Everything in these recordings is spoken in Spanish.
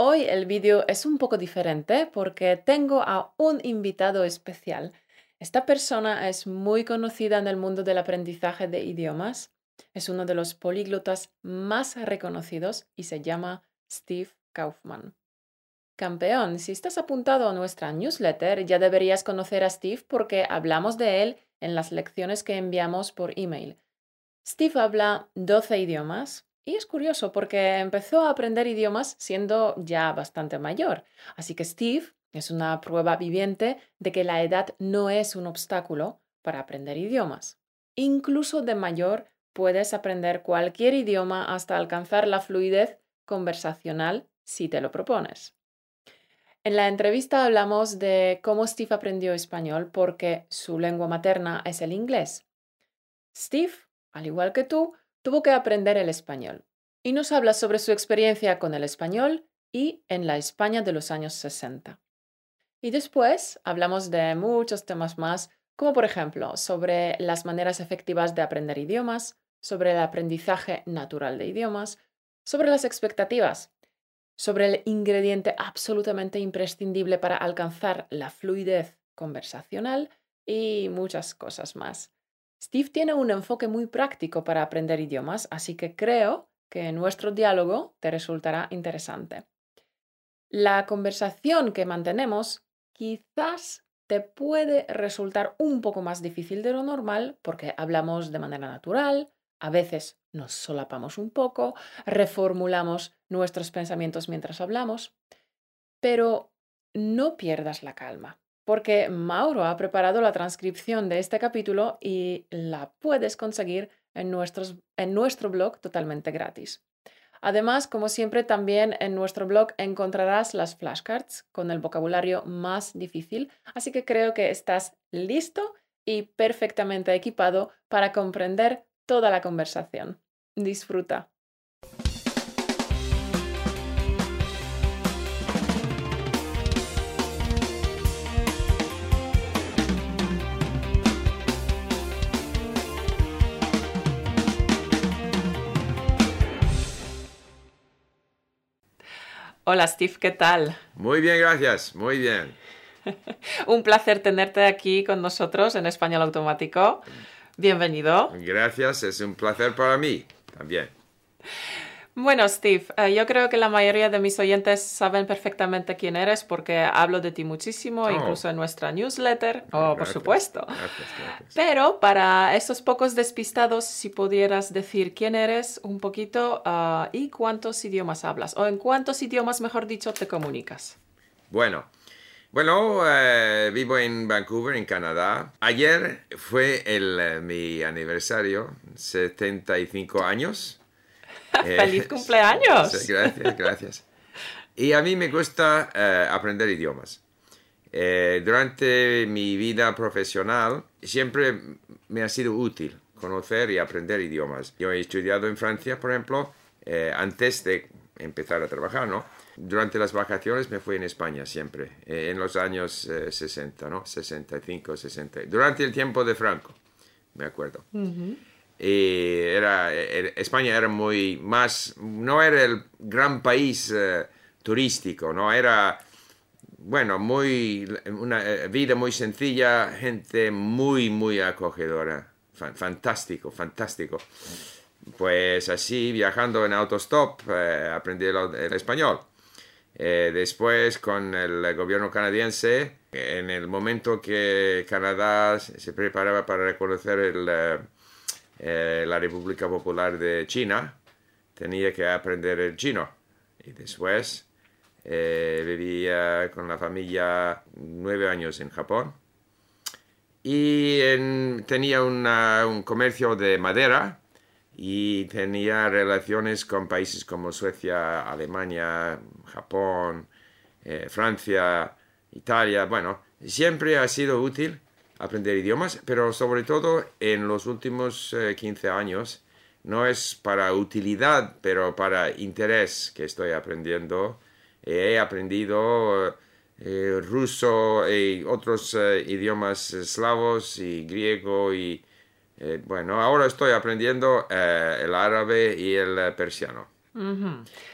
Hoy el vídeo es un poco diferente porque tengo a un invitado especial. Esta persona es muy conocida en el mundo del aprendizaje de idiomas. Es uno de los políglotas más reconocidos y se llama Steve Kaufman. Campeón, si estás apuntado a nuestra newsletter, ya deberías conocer a Steve porque hablamos de él en las lecciones que enviamos por email. Steve habla 12 idiomas, y es curioso porque empezó a aprender idiomas siendo ya bastante mayor. Así que Steve es una prueba viviente de que la edad no es un obstáculo para aprender idiomas. Incluso de mayor puedes aprender cualquier idioma hasta alcanzar la fluidez conversacional si te lo propones. En la entrevista hablamos de cómo Steve aprendió español porque su lengua materna es el inglés. Steve, al igual que tú, tuvo que aprender el español y nos habla sobre su experiencia con el español y en la España de los años 60. Y después hablamos de muchos temas más, como por ejemplo sobre las maneras efectivas de aprender idiomas, sobre el aprendizaje natural de idiomas, sobre las expectativas, sobre el ingrediente absolutamente imprescindible para alcanzar la fluidez conversacional y muchas cosas más. Steve tiene un enfoque muy práctico para aprender idiomas, así que creo que nuestro diálogo te resultará interesante. La conversación que mantenemos quizás te puede resultar un poco más difícil de lo normal porque hablamos de manera natural, a veces nos solapamos un poco, reformulamos nuestros pensamientos mientras hablamos, pero no pierdas la calma porque Mauro ha preparado la transcripción de este capítulo y la puedes conseguir en, en nuestro blog totalmente gratis. Además, como siempre, también en nuestro blog encontrarás las flashcards con el vocabulario más difícil, así que creo que estás listo y perfectamente equipado para comprender toda la conversación. Disfruta. Hola Steve, ¿qué tal? Muy bien, gracias, muy bien. Un placer tenerte aquí con nosotros en Español Automático. Bienvenido. Gracias, es un placer para mí también. Bueno, Steve, eh, yo creo que la mayoría de mis oyentes saben perfectamente quién eres porque hablo de ti muchísimo, oh. incluso en nuestra newsletter. Oh, por supuesto. Pero para esos pocos despistados, si pudieras decir quién eres un poquito ah, y cuántos idiomas hablas, o en cuántos idiomas, mejor dicho, te comunicas. Bueno, bueno, eh, vivo en Vancouver, en Canadá. Ayer fue el, eh, mi aniversario, 75 años. ¡Feliz eh, cumpleaños! gracias, gracias. Y a mí me gusta eh, aprender idiomas. Eh, durante mi vida profesional siempre me ha sido útil conocer y aprender idiomas. Yo he estudiado en Francia, por ejemplo, antes de empezar a trabajar, ¿no? Durante las vacaciones me fui en España siempre, en los años 60, ¿no? 65, 60. Durante el tiempo de Franco, me acuerdo. Y era, España era muy más, no era el gran país eh, turístico, no era, bueno, muy, una eh, vida muy sencilla, gente muy, muy acogedora, fantástico, fantástico. Pues así, viajando en autostop, eh, aprendí el, español. después, con el gobierno canadiense, en el momento que Canadá se preparaba para reconocer el eh, la República Popular de China, tenía que aprender el chino. Y después eh, vivía con la familia nueve años en Japón. Y tenía un comercio de madera y tenía relaciones con países como Suecia, Alemania, Japón, eh, Francia, Italia. Bueno, siempre ha sido útil aprender idiomas, pero sobre todo en los últimos 15 eh, años no es para utilidad, pero para interés que estoy aprendiendo. He aprendido eh, ruso y otros eh, idiomas eslavos y griego y bueno, ahora estoy aprendiendo el árabe y el persiano.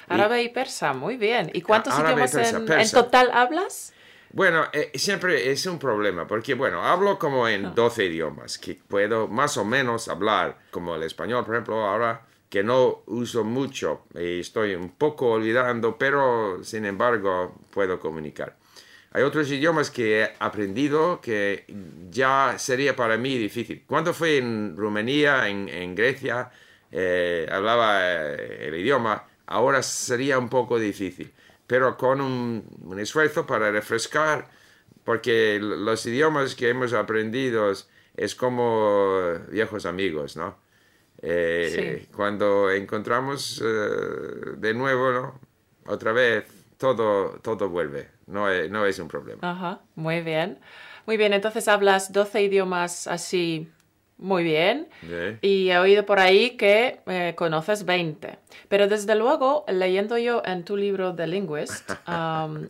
Árabe y, persa, muy bien. ¿Y cuántos idiomas persa, en, total hablas? Bueno, eh, siempre es un problema, porque bueno, hablo como Ah. en 12 idiomas, que puedo más o menos hablar, como el español, por ejemplo, ahora que no uso mucho y estoy un poco olvidando, pero sin embargo puedo comunicar. Hay otros idiomas que he aprendido que ya sería para mí difícil. Cuando fui en Rumanía, en, en Grecia, eh, hablaba eh, el idioma, ahora sería un poco difícil, pero con un, un esfuerzo para refrescar, porque los idiomas que hemos aprendido es como viejos amigos, ¿no? Eh, Sí. Cuando encontramos eh, de nuevo, ¿no? Otra vez, todo, todo vuelve, no es, no es un problema. Ajá, muy bien. Muy bien, entonces hablas 12 idiomas así muy bien. Y he oído por ahí que eh, conoces 20. Pero desde luego, leyendo yo en tu libro The Linguist,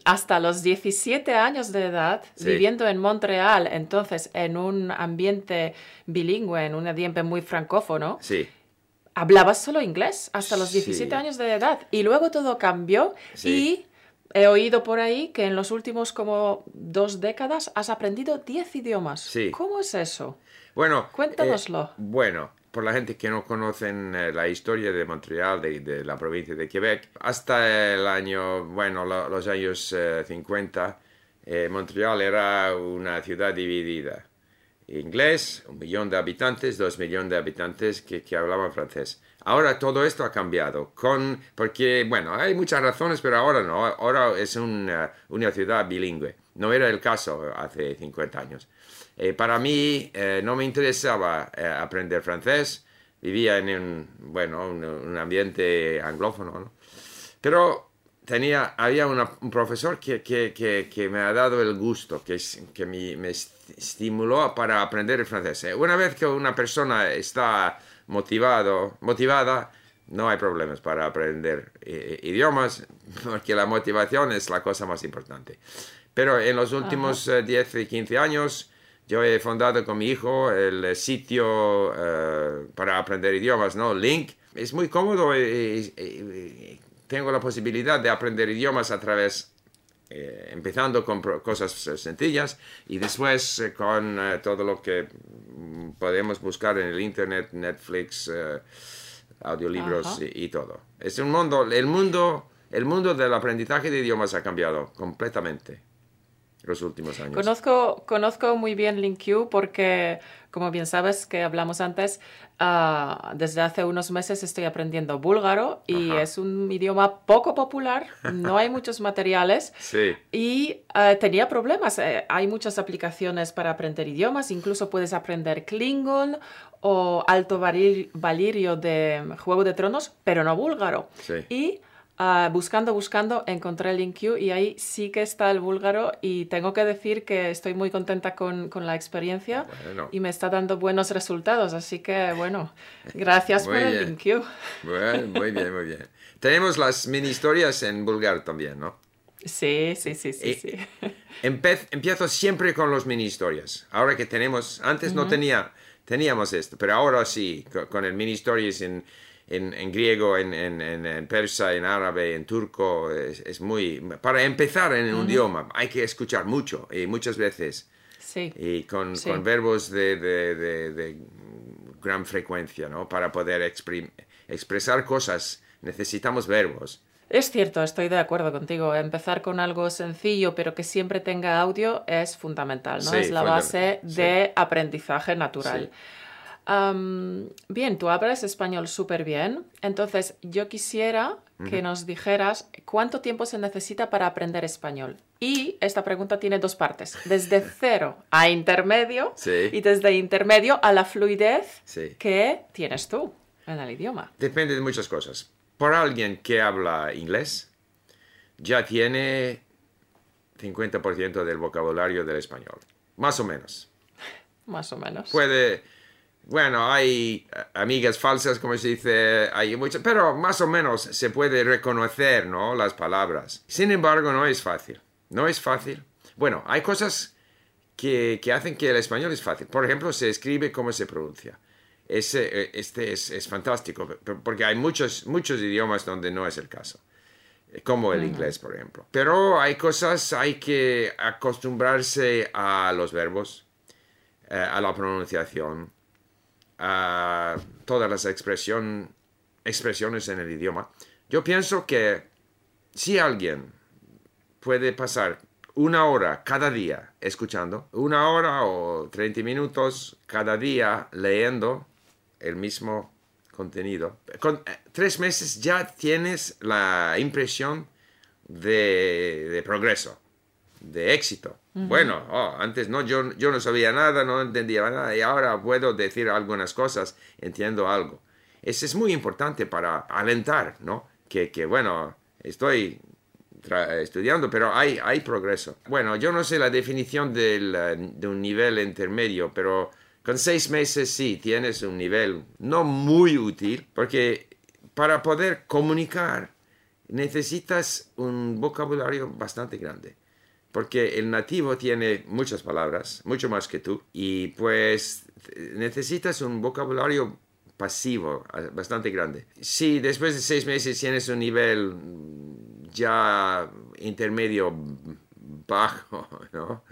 hasta los 17 años de edad, Sí. viviendo en Montreal, entonces en un ambiente bilingüe, en un ambiente muy francófono, Sí, hablabas solo inglés hasta los Sí. 17 años de edad. Y luego todo cambió y he oído por ahí que en los últimos como dos décadas has aprendido 10 idiomas. Sí. ¿Cómo es eso? Bueno, Cuéntanoslo. eh, bueno, por la gente que no conocen eh, la historia de Montreal, de, de la provincia de Quebec, hasta el año, bueno, lo- los años eh, 50, eh, Montreal era una ciudad dividida. Inglés, un millón de habitantes, dos millones de habitantes que, que hablaban francés. Ahora todo esto ha cambiado, con, porque, bueno, hay muchas razones, pero ahora no, ahora es una, una ciudad bilingüe. No era el caso hace 50 años. Eh, para mí eh, no me interesaba eh, aprender francés, vivía en un, bueno, un, ambiente anglófono, ¿no? Pero tenía, había un profesor que, que, que, que me ha dado el gusto, que, que me, me est- estimuló para aprender francés. Eh, Una vez que una persona está motivado, motivada, no hay problemas para aprender idiomas, porque la motivación es la cosa más importante. Pero en los últimos eh, 10 y 15 años, yo he fundado con mi hijo el eh, sitio eh, para aprender idiomas, ¿no? Link. Es muy cómodo y, y- y tengo la posibilidad de aprender idiomas a través, eh, empezando con cosas eh, sencillas y después eh, con eh, todo lo que mm, podemos buscar en el Internet, Netflix, eh, audiolibros Ajá. y, y todo. Es un mundo, el mundo, el mundo del aprendizaje de idiomas ha cambiado completamente los últimos años. Conozco, conozco muy bien LinkU porque, como bien sabes que hablamos antes, ah, desde hace unos meses estoy aprendiendo búlgaro y Ajá. es un idioma poco popular, no hay muchos materiales Sí, y eh, tenía problemas. Eh, hay muchas aplicaciones para aprender idiomas, incluso puedes aprender Klingon o Alto Valir- Valirio de Juego de Tronos, pero no búlgaro. sí. Y ah, buscando, buscando, encontré el LinkU y ahí sí que está el búlgaro y tengo que decir que estoy muy contenta con, con la experiencia Bueno. y me está dando buenos resultados. Así que, bueno, gracias por el. LinkU. Bueno, muy bien, muy bien. Tenemos las mini historias en vulgar también, ¿no? Sí, sí, sí, sí, Y- sí. Empiezo siempre con los mini historias. Ahora que tenemos, antes no tenía, teníamos esto, pero ahora sí, co- con, el mini stories en, en, en griego, en, en, en- persa, en árabe, en turco, es, es muy... Para empezar en un idioma hay que escuchar mucho y muchas veces Sí. y con, Sí. con verbos de, de- de- de gran frecuencia, ¿no? Para poder exprim- expresar cosas necesitamos verbos. Es cierto, estoy de acuerdo contigo. Empezar con algo sencillo, pero que siempre tenga audio, es fundamental, ¿no? Sí, es la base de aprendizaje natural. Bien, tú hablas español súper bien. Entonces, yo quisiera que nos dijeras cuánto tiempo se necesita para aprender español. Y esta pregunta tiene dos partes. Desde cero a intermedio Sí. y desde intermedio a la fluidez Sí. que tienes tú en el idioma. Depende de muchas cosas. Por alguien que habla inglés, ya tiene 50% del vocabulario del español. Más o menos. Más o menos. Puede... Bueno, hay eh, amigas falsas, como se dice, hay muchas, pero más o menos se puede reconocer, ¿no? Las palabras. Sin embargo, no es fácil. No es fácil. Bueno, hay cosas que, que hacen que el español es fácil. Por ejemplo, se escribe como se pronuncia. ese, este es, es, fantástico, porque hay muchos, muchos idiomas donde no es el caso, como el inglés, por ejemplo. Pero hay cosas, hay que acostumbrarse a los verbos, eh, a la pronunciación, a todas las expresiones en el idioma. Yo pienso que si alguien puede pasar una hora cada día escuchando, una hora o 30 minutos cada día leyendo el mismo contenido. Con eh, tres meses ya tienes la impresión de, progreso, de éxito. Bueno, oh, antes no, yo, yo no sabía nada, no entendía nada y ahora puedo decir algunas cosas, entiendo algo. Eso es muy importante para alentar, ¿no? Que, que bueno, estoy estudiando, pero hay, hay progreso. Bueno, yo no sé la definición del, de un nivel intermedio, pero con seis meses sí tienes un nivel no muy útil, porque para poder comunicar necesitas un vocabulario bastante grande. Porque el nativo tiene muchas palabras, mucho más que tú, y pues necesitas un vocabulario pasivo bastante grande. Si después de seis meses tienes un nivel ya intermedio bajo, ¿no?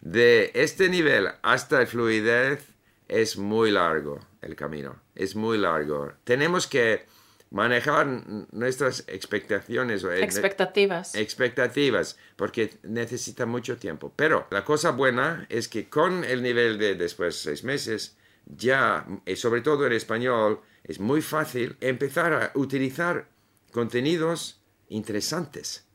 De este nivel hasta fluidez es muy largo el camino, es muy largo. Tenemos que manejar nuestras expectaciones. Expectativas. Expectativas, porque necesita mucho tiempo. Pero la cosa buena es que con el nivel de después de seis meses, ya, y sobre todo en español, es muy fácil empezar a utilizar contenidos interesantes.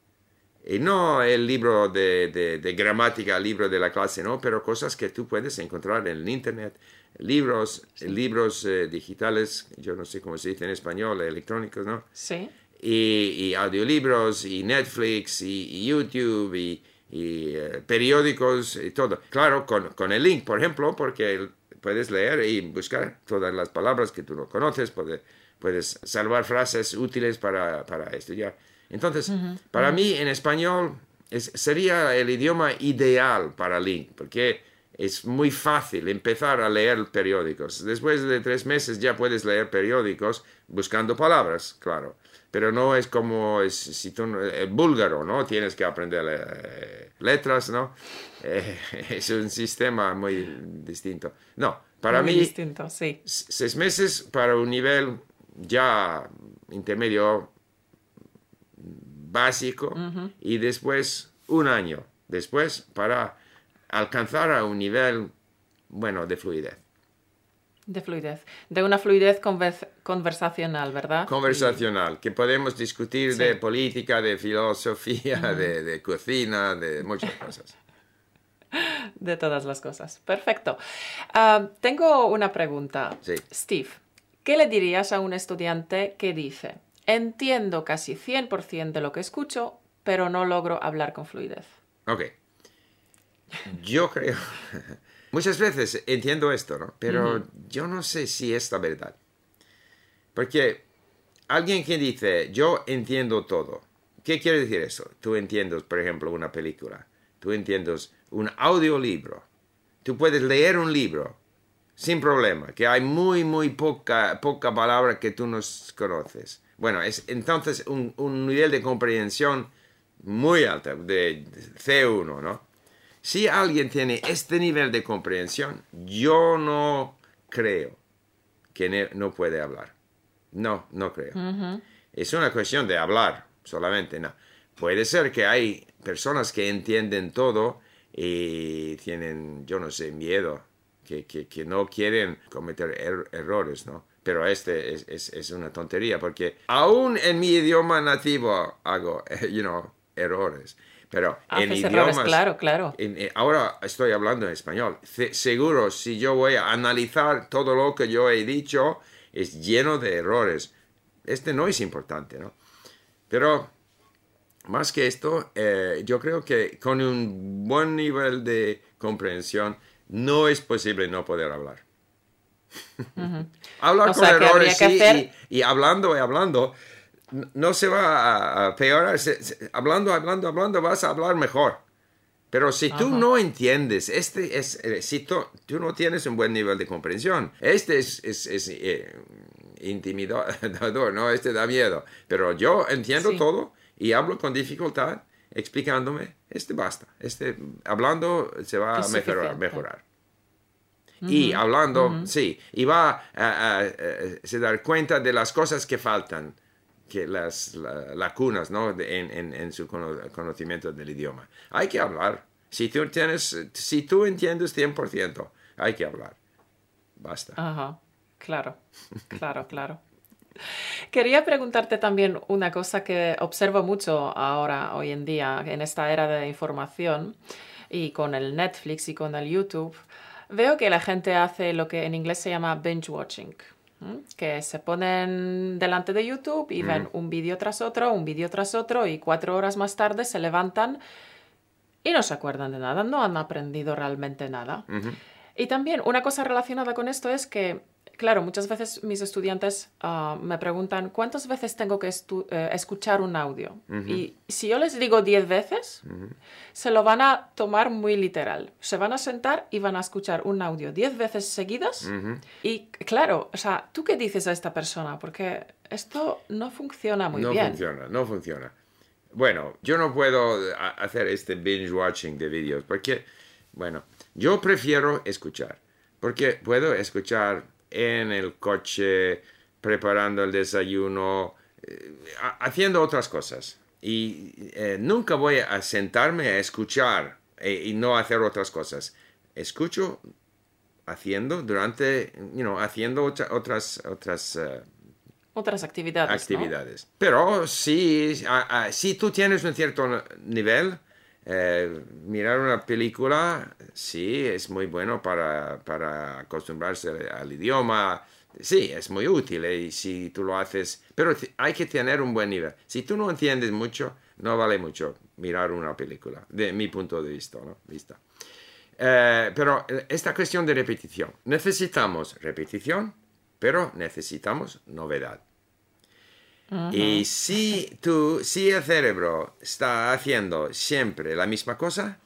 Y no el libro de, de, gramática, el libro de la clase, ¿no? Pero cosas que tú puedes encontrar en el Internet, libros, libros eh, digitales, yo no sé cómo se dice en español, electrónicos, ¿no? Sí. Y, audiolibros, y Netflix, y, YouTube, y, eh, periódicos, y todo. Claro, con, con, el link, por ejemplo, porque puedes leer y buscar todas las palabras que tú no conoces, puedes, puedes salvar frases útiles para, para estudiar. Entonces, para mí en español sería el idioma ideal para Link, porque es muy fácil empezar a leer periódicos. Después de tres meses ya puedes leer periódicos buscando palabras, claro. Pero no es como es, si tú, el búlgaro, ¿no? Tienes que aprender eh, letras, ¿no? Eh, es un sistema muy distinto. No, para muy mí, distinto, sí. seis meses para un nivel ya intermedio básico y después un año después para alcanzar a un nivel, bueno, de fluidez. De fluidez, de una fluidez conversacional, ¿verdad? Conversacional, que podemos discutir de política, de filosofía, de, cocina, de muchas cosas. de todas las cosas. Perfecto. Ah, tengo una pregunta. Steve, ¿qué le dirías a un estudiante que dice, Entiendo casi 100% de lo que escucho, pero no logro hablar con fluidez. Ok. Yo creo... Muchas veces entiendo esto, ¿no? Pero yo no sé si es la verdad. Porque alguien que dice, yo entiendo todo. ¿Qué quiere decir eso? Tú entiendes, por ejemplo, una película. Tú entiendes un audiolibro. Tú puedes leer un libro sin problema, que hay muy, muy poca, poca palabra que tú no conoces. Bueno, es entonces un, nivel de comprensión muy alto, de C1, ¿no? Si alguien tiene este nivel de comprensión, yo no creo que no puede hablar. No, no creo. Es una cuestión de hablar solamente, no. Puede ser que hay personas que entienden todo y tienen, yo no sé, miedo, que, que, no quieren cometer er-, errores, ¿no? pero este es, es, una tontería porque aún en mi idioma nativo hago, you know, errores. Pero en idiomas, claro, claro. Eh, ahora estoy hablando en español. seguro, si yo voy a analizar todo lo que yo he dicho, es lleno de errores. Este no es importante, ¿no? Pero más que esto, eh, yo creo que con un buen nivel de comprensión no es posible no poder hablar. Hablar con errores, sí, y, hablando y hablando, no se va a peorar. hablando, hablando, hablando, vas a hablar mejor. Pero si tú Ajá. no entiendes, este es, eh, si tú, tú no tienes un buen nivel de comprensión, este es, es, es, eh, intimidador, ¿no? Este da miedo. Pero yo entiendo Sí. todo y hablo con dificultad, explicándome, este basta. Este, hablando se va a mejorar. mejorar. Y hablando, sí, y va a, a- a- se dar cuenta de las cosas que faltan, que las la- lacunas, ¿no? En, en- en su cono- conocimiento del idioma. Hay que hablar. Si tú tienes, si tú entiendes 100%, hay que hablar. Basta. Ajá, claro, claro, claro. Quería preguntarte también una cosa que observo mucho ahora, hoy en día, en esta era de información y con el Netflix y con el YouTube. Veo que la gente hace lo que en inglés se llama binge watching. Que se ponen delante de YouTube y ven un vídeo tras otro, un vídeo tras otro y cuatro horas más tarde se levantan y no se acuerdan de nada, no han aprendido realmente nada. Y también una cosa relacionada con esto es que, claro, muchas veces mis estudiantes ah, me preguntan cuántas veces tengo que eh, escuchar un audio. Y si yo les digo 10 veces, se lo van a tomar muy literal. Se van a sentar y van a escuchar un audio 10 veces seguidas. Y claro, o sea, ¿tú qué dices a esta persona? Porque esto no funciona muy no bien. funciona, no funciona. Bueno, yo no puedo a- hacer este binge watching de vídeos porque, bueno, yo prefiero escuchar, porque puedo escuchar en el coche, preparando el desayuno, eh, ha- haciendo otras cosas. Y eh, nunca voy a sentarme a escuchar eh, y no hacer otras cosas. Escucho haciendo durante, you know, haciendo otra- otras, otras Otras actividades. ¿no? actividades. Pero si, a- a- si tú tienes un cierto nivel, eh, mirar una película, sí, es muy bueno para, para acostumbrarse al idioma. Sí, es muy útil eh, y si tú lo haces, pero hay que tener un buen nivel. Si tú no entiendes mucho, no vale mucho mirar una película, de mi punto de vista. ¿no? vista. Eh, pero esta cuestión de repetición, necesitamos repetición, pero necesitamos novedad. Y si tú, si el cerebro está haciendo siempre la misma cosa,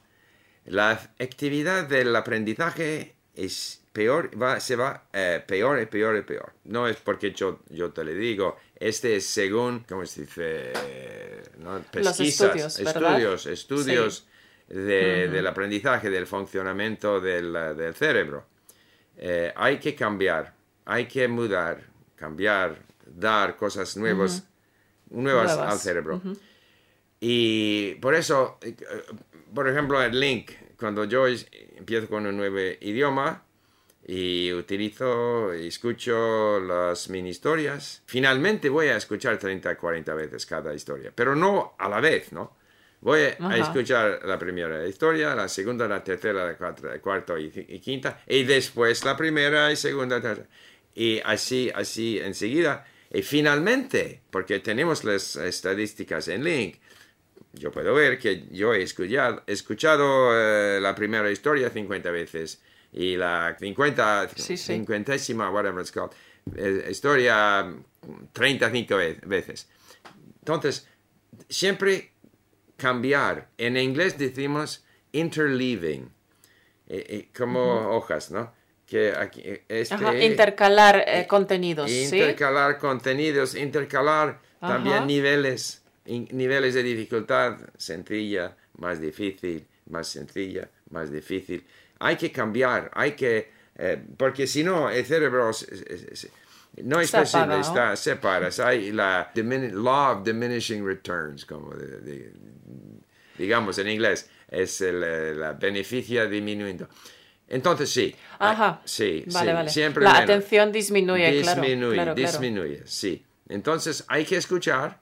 la actividad del aprendizaje es peor, va, se va eh, peor y peor y peor. No es porque yo, yo te le digo, este es según, ¿cómo se dice? ¿no? Pesquisas, estudios, ¿verdad? estudios, estudios de- del aprendizaje, del funcionamiento del, del cerebro. Eh, hay que cambiar, hay que mudar, cambiar, dar cosas nuevas, nuevas, Nuevas. al cerebro. Y por eso, eh, por ejemplo, el link, cuando yo empiezo con un nuevo idioma y utilizo y escucho las mini historias, finalmente voy a escuchar 30, 40 veces cada historia, pero no a la vez, ¿no? Voy a escuchar la primera historia, la segunda, la tercera, la cuarta, la cuarta y, y quinta, y después la primera y segunda, tercera. Y así, así enseguida. Y finalmente, porque tenemos las estadísticas en Link, yo puedo ver que yo he escuchado, escuchado eh, la primera historia 50 veces y la 50, Sí, whatever it's called, eh, historia mm, 35 ve- veces. Entonces, siempre cambiar. En inglés decimos interleaving, eh, eh, como hojas, ¿no? Que aquí, eh, este, Ajá, intercalar eh, contenidos, ¿sí? intercalar contenidos, intercalar también niveles, in- niveles de dificultad, sencilla, más difícil, más sencilla, más difícil. Hay que cambiar, hay que, eh, porque si no, el cerebro se- no es Se posible, está, se para, hay la law of diminishing returns, como de- de- digamos en inglés, es el eh, la beneficia disminuyendo. Entonces sí, Ajá. ah, sí, Vale, sí, vale. siempre La menos. atención disminuye, claro, Disminuye, claro, claro. disminuye, sí. Entonces hay que escuchar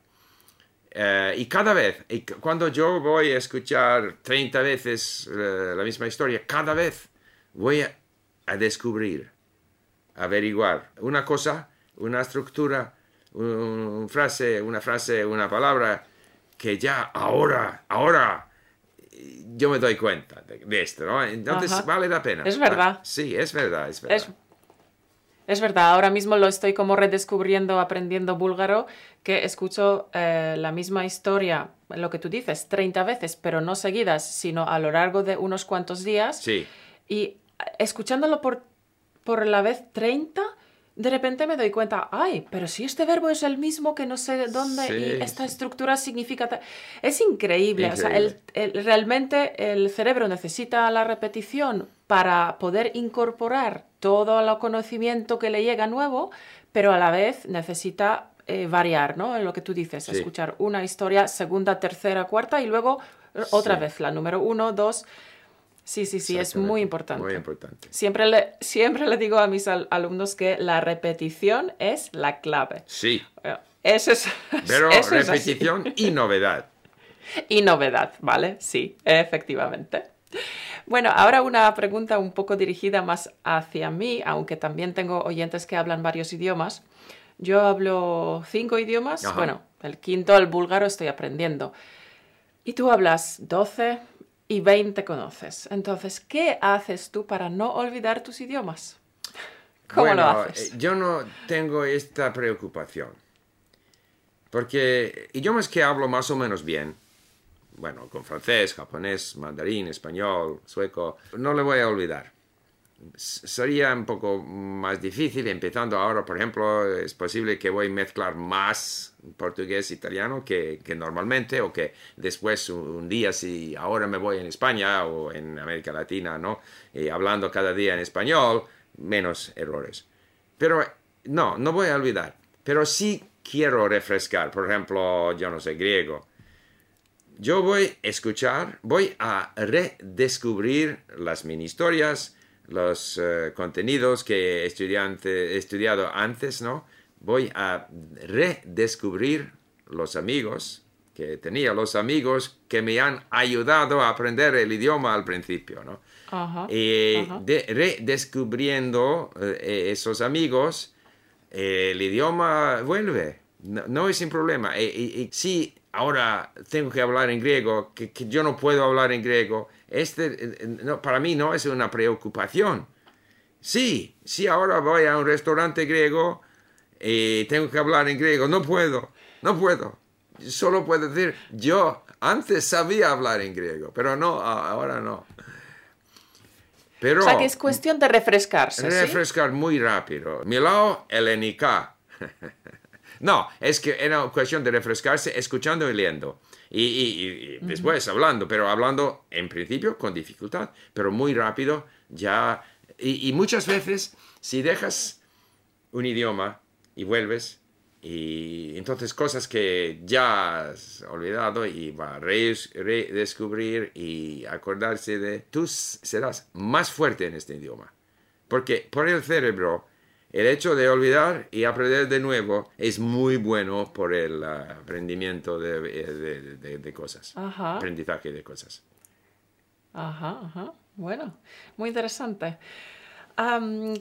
eh, y cada vez, y cuando yo voy a escuchar 30 veces eh, la misma historia, cada vez voy a, a descubrir, averiguar una cosa, una estructura, un, un frase, una frase, una palabra que ya ahora, ahora yo me doy cuenta de, de esto, ¿no? Entonces Ajá. vale la pena. Es verdad. Ah, sí, es verdad, es verdad. Es, Es verdad, ahora mismo lo estoy como redescubriendo, aprendiendo búlgaro, que escucho eh, la misma historia, lo que tú dices, 30 veces, pero no seguidas, sino a lo largo de unos cuantos días. Sí. Y escuchándolo por, por la vez 30, de repente me doy cuenta, ay, pero si este verbo es el mismo que no sé de dónde Sí, y esta sí. estructura significa... Es increíble, o sea, el- el- realmente el cerebro necesita la repetición para poder incorporar todo el conocimiento que le llega nuevo, pero a la vez necesita eh, variar, ¿no? En lo que tú dices, Sí. escuchar una historia, segunda, tercera, cuarta y luego otra Sí. vez la número uno, dos. Sí, sí, sí, es muy importante. Muy importante. Siempre le, siempre le digo a mis al- alumnos que la repetición es la clave. Sí. Eso es, Pero eso es así. repetición y novedad. Y novedad, ¿vale? Sí, efectivamente. Bueno, ahora una pregunta un poco dirigida más hacia mí, aunque también tengo oyentes que hablan varios idiomas. Yo hablo cinco idiomas, Ajá. bueno, el quinto, el búlgaro, estoy aprendiendo. Y tú hablas 12 y 20 conoces. Entonces, ¿qué haces tú para no olvidar tus idiomas? ¿Cómo bueno, lo haces? eh, Yo no tengo esta preocupación. Porque idiomas que hablo más o menos bien, bueno, con francés, japonés, mandarín, español, sueco, no le voy a olvidar. Sería un poco más difícil, empezando ahora, por ejemplo, es posible que voy a mezclar más portugués italiano que, que normalmente, o que después un, día, si ahora me voy en España o en América Latina, ¿no? Y hablando cada día en español, menos errores. Pero no, no voy a olvidar. Pero sí quiero refrescar, por ejemplo, yo no sé, griego. Yo voy a escuchar, voy a redescubrir las mini historias, los eh, contenidos que he estudiante- estudiado antes, ¿no? Voy a redescubrir los amigos que tenía, los amigos que me han ayudado a aprender el idioma al principio, ¿no? Ajá, Y ajá. de- redescubriendo eh, esos amigos, eh, el idioma vuelve. No, no es un problema. Y, y- y si ahora tengo que hablar en griego, que, que yo no puedo hablar en griego, este, eh, no, para mí no es una preocupación. Sí, si ahora voy a un restaurante griego y tengo que hablar en griego, no puedo, no puedo. Solo puedo decir, yo antes sabía hablar en griego, pero no, ahora no. Pero O sea que es cuestión de refrescarse, ¿sí? refrescar muy rápido. Milao helenica. no, es que era cuestión de refrescarse escuchando y leyendo. Y, y- y- y después hablando, pero hablando en principio con dificultad, pero muy rápido ya. Y, y muchas veces, si dejas un idioma y vuelves, y entonces cosas que ya has olvidado y va a re- redescubrir y acordarse de, tú serás más fuerte en este idioma. Porque por el cerebro, el hecho de olvidar y aprender de nuevo es muy bueno por el ah, aprendimiento de, de- de- de cosas, Ajá. aprendizaje de cosas. Ajá, ajá. Bueno, muy interesante.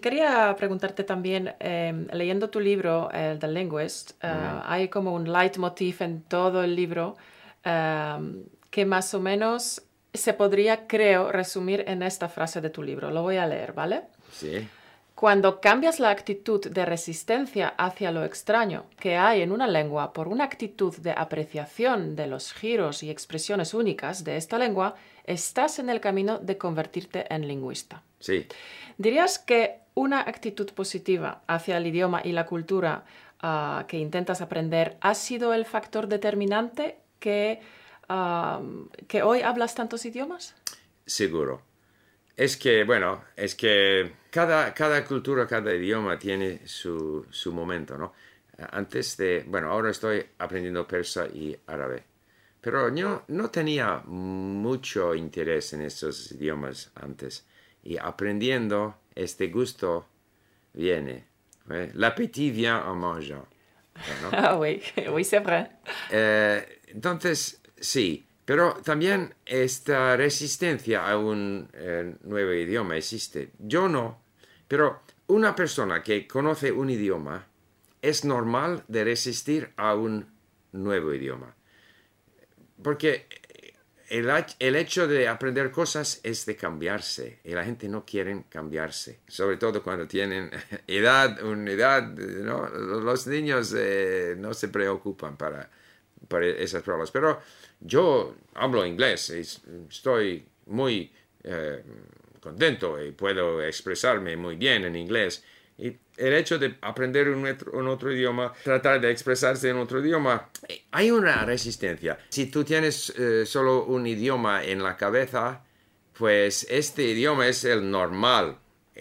Quería preguntarte también, em, leyendo tu libro, el The Linguist, eh, hay como un leitmotiv en todo el libro em, que más o menos se podría, creo, resumir en esta frase de tu libro. Lo voy a leer, ¿vale? Sí, Cuando cambias la actitud de resistencia hacia lo extraño que hay en una lengua por una actitud de apreciación de los giros y expresiones únicas de esta lengua, estás en el camino de convertirte en lingüista. sí. ¿Dirías que una actitud positiva hacia el idioma y la cultura ah, que intentas aprender ha sido el factor determinante que, ah, que hoy hablas tantos idiomas? Seguro. Es que, bueno, es que cada, cada cultura, cada idioma tiene su, su momento, ¿no? Antes de, bueno, ahora estoy aprendiendo persa y árabe, pero yo no tenía mucho interés en estos idiomas antes. Y aprendiendo, este gusto viene. ¿eh? L'appétit vient en mangeant. ¿no? Ah, oui, oui, c'est vrai. Eh, entonces, sí, pero también esta resistencia a un eh, nuevo idioma existe. Yo no, pero una persona que conoce un idioma es normal de resistir a un nuevo idioma. Porque el, el hecho de aprender cosas es de cambiarse y la gente no quiere cambiarse, sobre todo cuando tienen edad, una edad, ¿no? Los niños eh, no se preocupan para, para esas pruebas, pero yo hablo inglés estoy muy eh, contento y puedo expresarme muy bien en inglés. Y el hecho de aprender un otro, un otro idioma, tratar de expresarse en otro idioma, eh, hay una resistencia. Si tú tienes eh, solo un idioma en la cabeza, pues este idioma es el normal.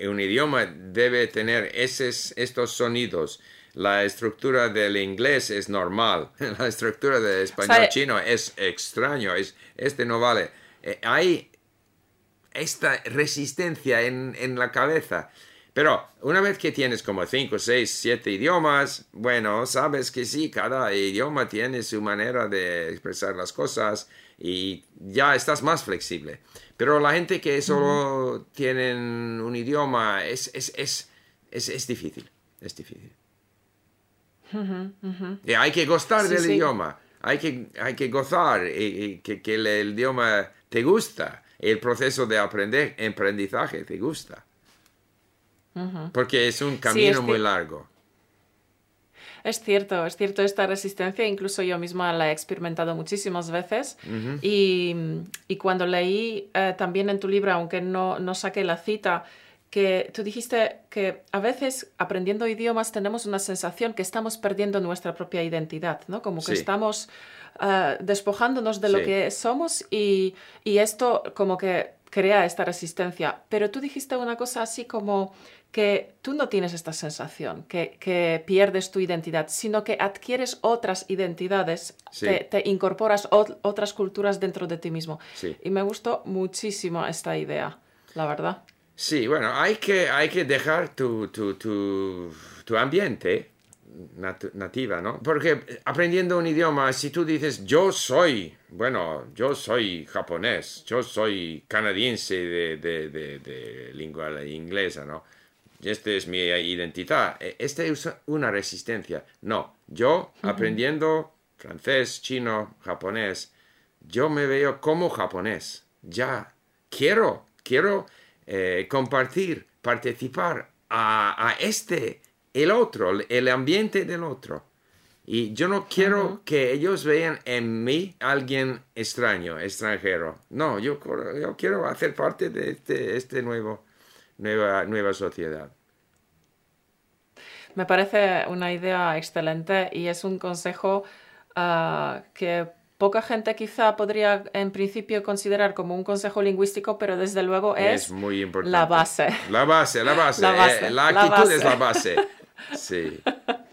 Un idioma debe tener esos, estos sonidos. La estructura del inglés es normal. La estructura del español sea, chino es extraño. Es, este no vale. Eh, hay esta resistencia en, en la cabeza. Pero una vez que tienes como 5, 6, 7 idiomas, bueno, sabes que sí, cada idioma tiene su manera de expresar las cosas y ya estás más flexible. Pero la gente que solo tienen un idioma es, es, es, es, es difícil, es difícil. Y hay que gustar Sí, del sí. idioma, hay que, hay que gozar y, y que, que el, el idioma te gusta, el proceso de aprender, aprendizaje te gusta. Porque es un camino es muy largo. Es cierto, es cierto esta resistencia, incluso yo misma la he experimentado muchísimas veces. Y, y cuando leí eh, también en tu libro, aunque no, no saqué la cita, que tú dijiste que a veces aprendiendo idiomas tenemos una sensación que estamos perdiendo nuestra propia identidad, ¿no? Como que Sí. estamos eh, despojándonos de lo que somos y, y esto como que crea esta resistencia. Pero tú dijiste una cosa así como que tú no tienes esta sensación, que, que pierdes tu identidad, sino que adquieres otras identidades, Sí. te, te incorporas ot- otras culturas dentro de ti mismo. Y me gustó muchísimo esta idea, la verdad. Sí, bueno, hay que, hay que dejar tu, tu, tu, tu ambiente natu- nativa, ¿no? Porque aprendiendo un idioma, si tú dices yo soy, bueno, yo soy japonés, yo soy canadiense de, de, de, de lengua inglesa, ¿no? Esta es mi identidad. E- Esta es una resistencia. No, yo aprendiendo francés, chino, japonés, yo me veo como japonés. Ya quiero, quiero eh, compartir, participar a, a este, el otro, el ambiente del otro. Y yo no quiero que ellos vean en mí alguien extraño, extranjero. No, yo, yo quiero hacer parte de este, este nuevo, nueva, nueva sociedad. Me parece una idea excelente y es un consejo ah, que poca gente quizá podría en principio considerar como un consejo lingüístico, pero desde luego es, Es muy importante. la base. La base, la base. La base, eh, la la actitud es base. la base. Sí.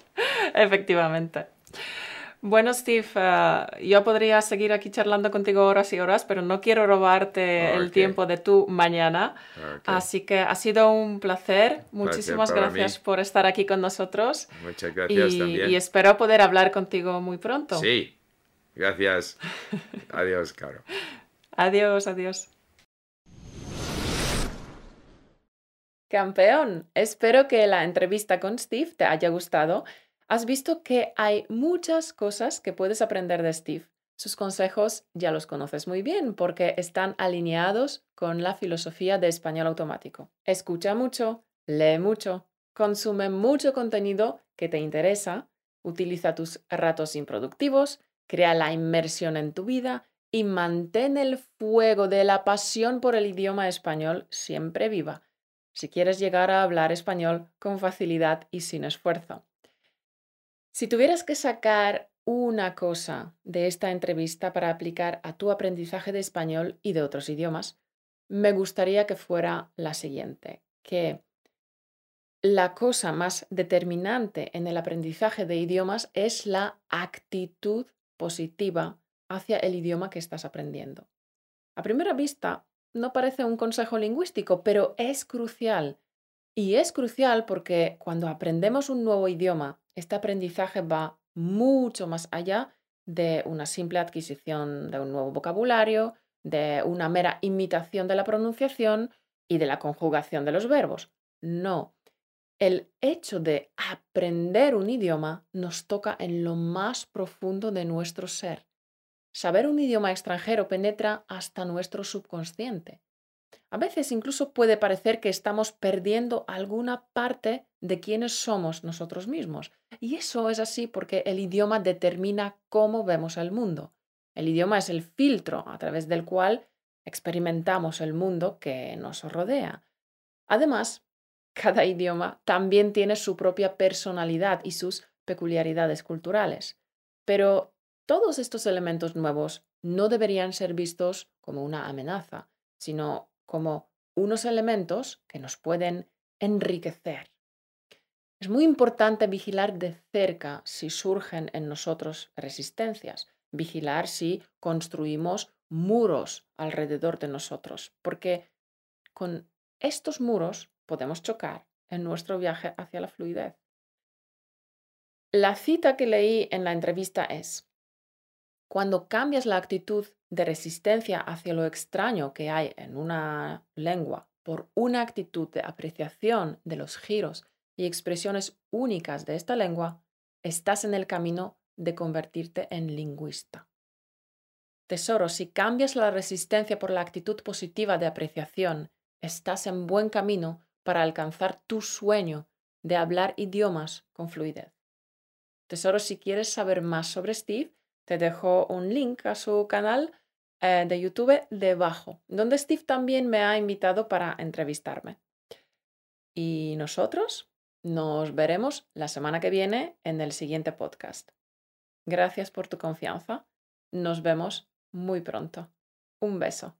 Efectivamente. Bueno, Steve, eh, yo podría seguir aquí charlando contigo horas y horas, pero no quiero robarte el tiempo de tu mañana. Así que ha sido un placer. Muchísimas gracias por estar aquí con nosotros. Muchas gracias y, también. y espero poder hablar contigo muy pronto. Sí. Gracias. Adiós, Caro. Adiós, adiós. Campeón, espero que la entrevista con Steve te haya gustado. Has visto que hay muchas cosas que puedes aprender de Steve. Sus consejos ya los conoces muy bien porque están alineados con la filosofía de español automático. Escucha mucho, lee mucho, consume mucho contenido que te interesa, utiliza tus ratos improductivos, crea la inmersión en tu vida y mantén el fuego de la pasión por el idioma español siempre viva, si quieres llegar a hablar español con facilidad y sin esfuerzo. Si tuvieras que sacar una cosa de esta entrevista para aplicar a tu aprendizaje de español y de otros idiomas, me gustaría que fuera la siguiente, que la cosa más determinante en el aprendizaje de idiomas es la actitud positiva hacia el idioma que estás aprendiendo. A primera vista, no parece un consejo lingüístico, pero es crucial. Y es crucial porque cuando aprendemos un nuevo idioma, este aprendizaje va mucho más allá de una simple adquisición de un nuevo vocabulario, de una mera imitación de la pronunciación y de la conjugación de los verbos. No. El hecho de aprender un idioma nos toca en lo más profundo de nuestro ser. saber un idioma extranjero penetra hasta nuestro subconsciente. A veces incluso puede parecer que estamos perdiendo alguna parte de quiénes somos nosotros mismos. Y eso es así porque el idioma determina cómo vemos el mundo. El idioma es el filtro a través del cual experimentamos el mundo que nos rodea. Además, cada idioma también tiene su propia personalidad y sus peculiaridades culturales. Pero todos estos elementos nuevos no deberían ser vistos como una amenaza, sino como unos elementos que nos pueden enriquecer. Es muy importante vigilar de cerca si surgen en nosotros resistencias, vigilar si construimos muros alrededor de nosotros, porque con estos muros podemos chocar en nuestro viaje hacia la fluidez. La cita que leí en la entrevista es, cuando cambias la actitud de resistencia hacia lo extraño que hay en una lengua por una actitud de apreciación de los giros y expresiones únicas de esta lengua, estás en el camino de convertirte en lingüista. Tesoro, si cambias la resistencia por la actitud positiva de apreciación, estás en buen camino para alcanzar tu sueño de hablar idiomas con fluidez. Tesoro, si quieres saber más sobre Steve, te dejo un link a su canal eh, de YouTube debajo, donde Steve también me ha invitado para entrevistarme. Y nosotros nos veremos la semana que viene en el siguiente podcast. Gracias por tu confianza. Nos vemos muy pronto. Un beso.